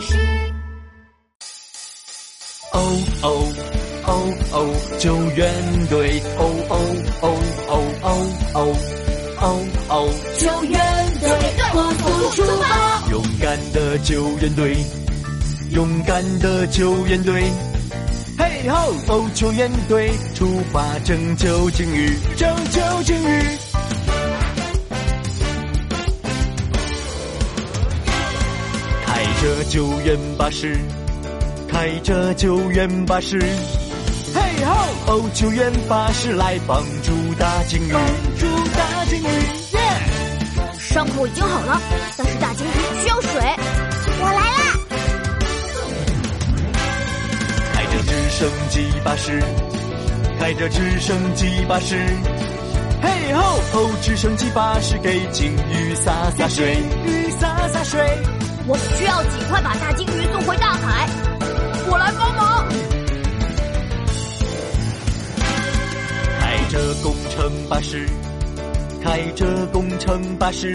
士。哦哦哦哦，救援队！哦哦哦哦哦哦哦哦，救援队，快速出发！勇敢的救援队，勇敢的救援队，嘿吼！哦，救援队出发，拯救鲸鱼，拯救鲸鱼。着救援巴士，开着救援巴士，嘿吼！哦，救援巴士来帮助大鲸鱼，帮助大鲸鱼，耶！伤口已经好了，但是大鲸鱼需要水。我来啦！开着直升机巴士，开着直升机巴士，嘿吼！哦，直升机巴士给鲸鱼洒洒水，鱼洒洒水。我们需要尽快把大鲸鱼送回大海，我来帮忙。开着工程巴士，开着工程巴士，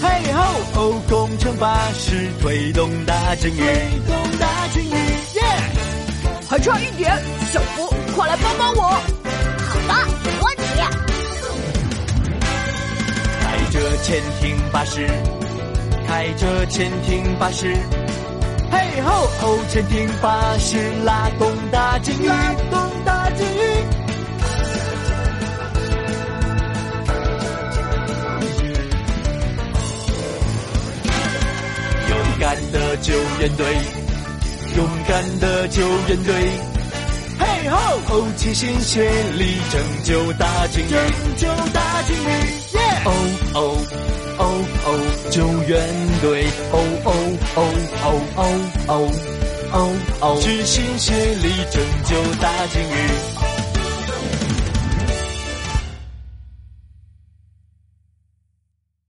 嘿吼！哦，工程巴士推动大鲸鱼，推动大鲸鱼，耶！还差一点，小福，快来帮帮我！好的，没问题。开着潜艇巴士，开着潜艇巴士，嘿吼！吼，潜艇巴士拉动大鲸鱼，拉动大鲸鱼。勇敢的救援队，勇敢的救援队，嘿吼！哦，齐心协力拯救大鲸鱼，拯救大鲸鱼，耶！哦哦哦哦救援队哦哦哦哦哦哦哦哦齐心协力拯救大鲸鱼